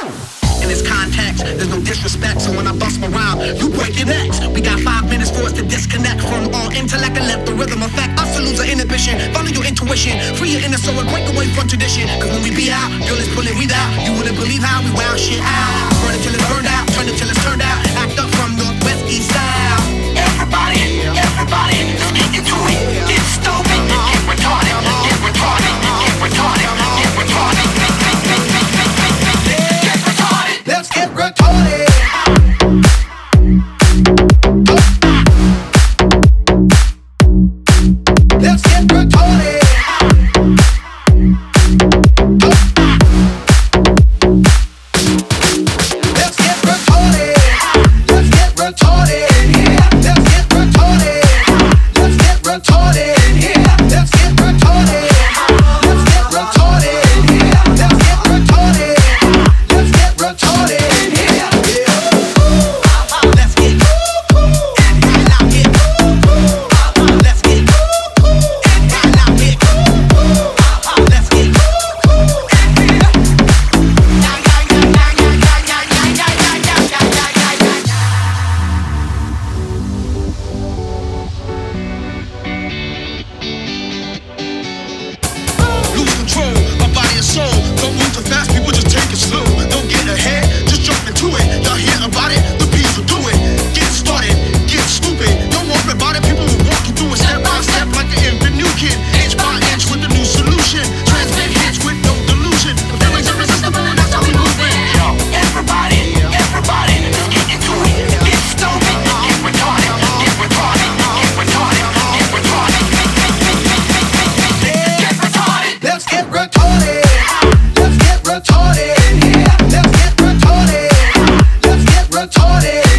In this context, there's no disrespect, so when I bust my rhyme, you break your necks. We got five minutes for us to disconnect from all intellect and let the rhythm affect us to lose our inhibition. Follow your intuition, free your inner soul and break away from tradition. Cause when we be out, girl, it's pulling we out. You wouldn't believe how we wow shit out. retarded.